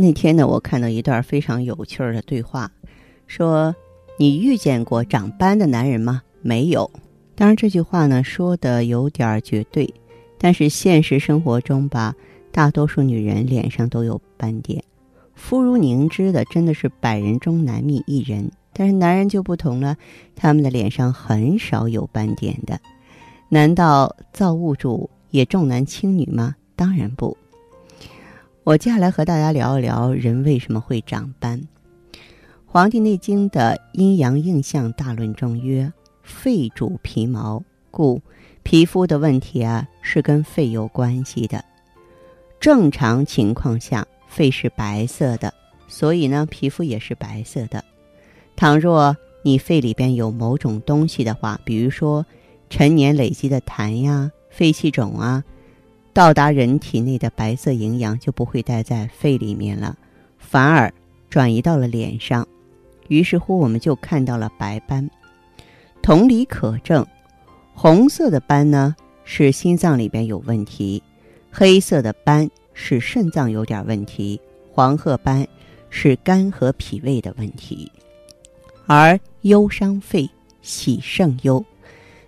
那天呢，我看到一段非常有趣的对话，说：“你遇见过长斑的男人吗？”没有。当然，这句话呢说的有点绝对，但是现实生活中吧，大多数女人脸上都有斑点，肤如凝脂的，真的是百人中难觅一人。但是男人就不同了，他们的脸上很少有斑点的。难道造物主也重男轻女吗？当然不。我接下来和大家聊一聊人为什么会长斑。《黄帝内经》的阴阳应象大论中曰：“肺主皮毛，故皮肤的问题啊是跟肺有关系的。正常情况下，肺是白色的，所以呢，皮肤也是白色的。倘若你肺里边有某种东西的话，比如说陈年累积的痰呀、肺气肿啊。”到达人体内的白色营养就不会待在肺里面了，反而转移到了脸上，于是乎我们就看到了白斑。同理可证，红色的斑呢是心脏里边有问题，黑色的斑是肾脏有点问题，黄褐斑是肝和脾胃的问题。而忧伤肺，喜胜忧，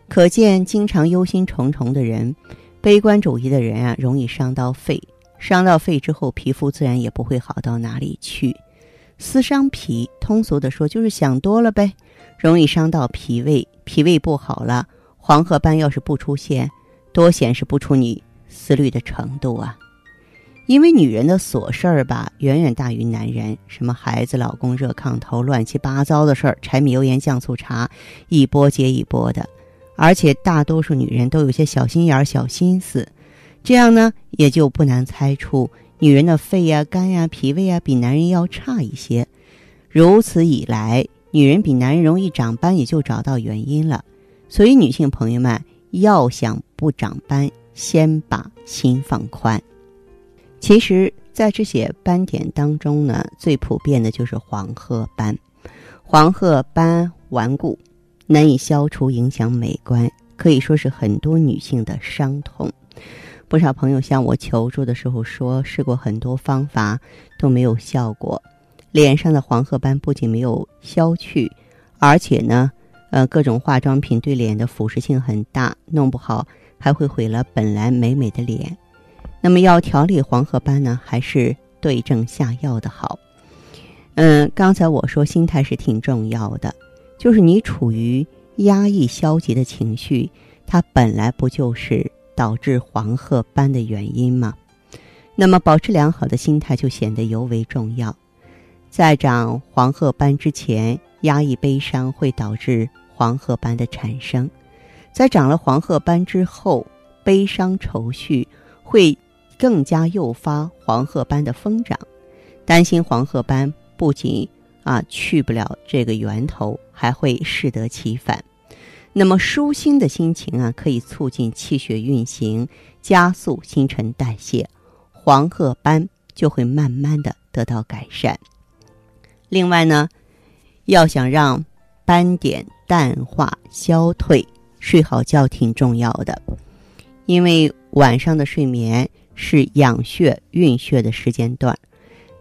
可见经常忧心忡忡的人。悲观主义的人啊，容易伤到肺，伤到肺之后，皮肤自然也不会好到哪里去。思伤脾，通俗的说就是想多了呗，容易伤到脾胃，脾胃不好了，黄褐斑要是不出现，多显示不出你思虑的程度啊。因为女人的琐事儿吧，远远大于男人，什么孩子、老公、热炕头、乱七八糟的事儿，柴米油盐酱醋茶，一波接一波的。而且大多数女人都有些小心眼儿、小心思，这样呢，也就不难猜出女人的肺呀、肝呀、脾胃啊比男人要差一些。如此以来，女人比男人容易长斑，也就找到原因了。所以，女性朋友们要想不长斑，先把心放宽。其实，在这些斑点当中呢，最普遍的就是黄褐斑。黄褐斑顽固。难以消除，影响美观，可以说是很多女性的伤痛。不少朋友向我求助的时候说，试过很多方法都没有效果，脸上的黄褐斑不仅没有消去，而且呢，呃，各种化妆品对脸的腐蚀性很大，弄不好还会毁了本来美美的脸。那么要调理黄褐斑呢，还是对症下药的好。嗯，刚才我说心态是挺重要的。就是你处于压抑、消极的情绪，它本来不就是导致黄褐斑的原因吗？那么，保持良好的心态就显得尤为重要。在长黄褐斑之前，压抑悲伤会导致黄褐斑的产生；在长了黄褐斑之后，悲伤愁绪会更加诱发黄褐斑的疯长。担心黄褐斑不仅啊去不了这个源头。还会适得其反。那么舒心的心情啊，可以促进气血运行，加速新陈代谢，黄褐斑就会慢慢的得到改善。另外呢，要想让斑点淡化消退，睡好觉挺重要的，因为晚上的睡眠是养血运血的时间段，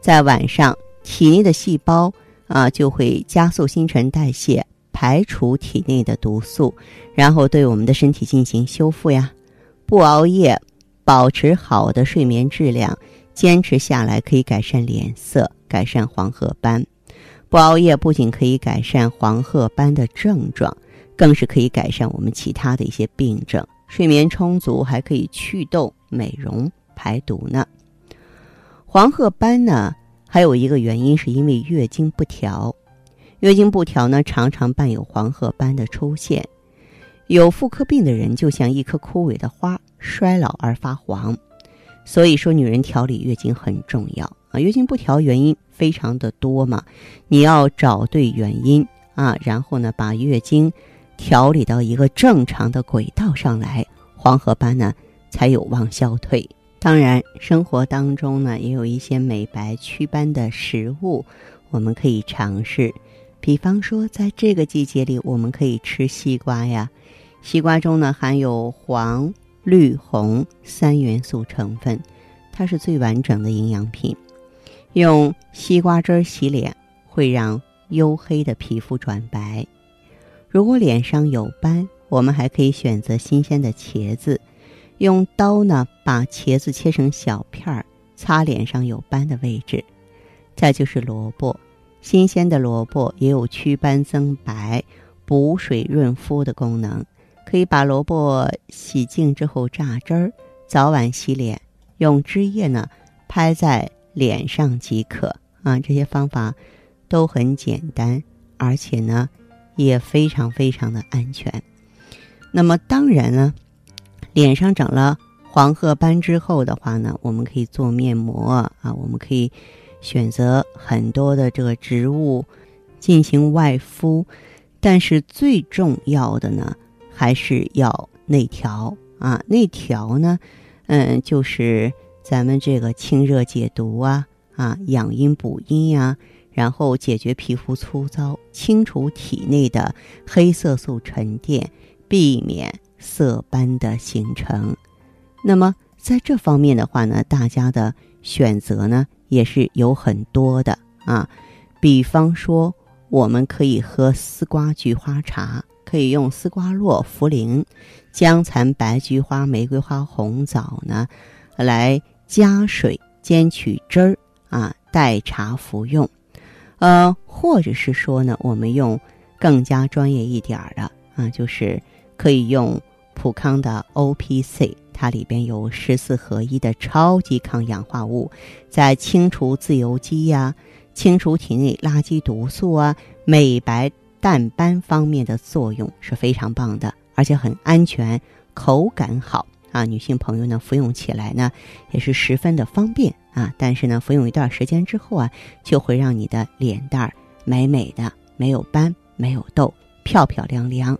在晚上体内的细胞。啊，就会加速新陈代谢，排除体内的毒素，然后对我们的身体进行修复呀。不熬夜，保持好的睡眠质量，坚持下来可以改善脸色，改善黄褐斑。不熬夜不仅可以改善黄褐斑的症状，更是可以改善我们其他的一些病症。睡眠充足还可以祛痘、美容、排毒呢。黄褐斑呢？还有一个原因是因为月经不调，月经不调呢，常常伴有黄褐斑的出现。有妇科病的人就像一棵枯萎的花，衰老而发黄。所以说，女人调理月经很重要啊，月经不调原因非常的多嘛，你要找对原因啊，然后呢，把月经调理到一个正常的轨道上来，黄褐斑呢才有望消退。当然，生活当中呢也有一些美白祛斑的食物，我们可以尝试。比方说，在这个季节里，我们可以吃西瓜呀。西瓜中呢含有黄、绿、红三元素成分，它是最完整的营养品。用西瓜汁洗脸会让黝黑的皮肤转白。如果脸上有斑，我们还可以选择新鲜的茄子，用刀呢把茄子切成小片儿，擦脸上有斑的位置。再就是萝卜，新鲜的萝卜也有祛斑增白、补水润肤的功能。可以把萝卜洗净之后榨汁儿，早晚洗脸，用汁液呢拍在脸上即可啊。这些方法都很简单，而且呢也非常非常的安全。那么当然呢，脸上长了黄褐斑之后的话呢，我们可以做面膜啊，我们可以选择很多的这个植物进行外敷，但是最重要的呢。还是要内调啊，内调呢，嗯，就是咱们这个清热解毒啊，啊，养阴补阴呀，然后解决皮肤粗糙，清除体内的黑色素沉淀，避免色斑的形成。那么在这方面的话呢，大家的选择呢也是有很多的啊，比方说我们可以喝丝瓜菊花茶。可以用丝瓜络、茯苓、姜蚕、白菊花、玫瑰花、红枣呢，来加水煎取汁儿啊，代茶服用。呃，或者是说呢，我们用更加专业一点儿的啊，就是可以用普康的 O P C，它里边有十四合一的超级抗氧化物，在清除自由基呀、清除体内垃圾毒素啊、美白。淡斑方面的作用是非常棒的，而且很安全，口感好啊！女性朋友呢服用起来呢也是十分的方便啊。但是呢，服用一段时间之后啊，就会让你的脸蛋儿美美的，没有斑，没有痘，漂漂亮亮，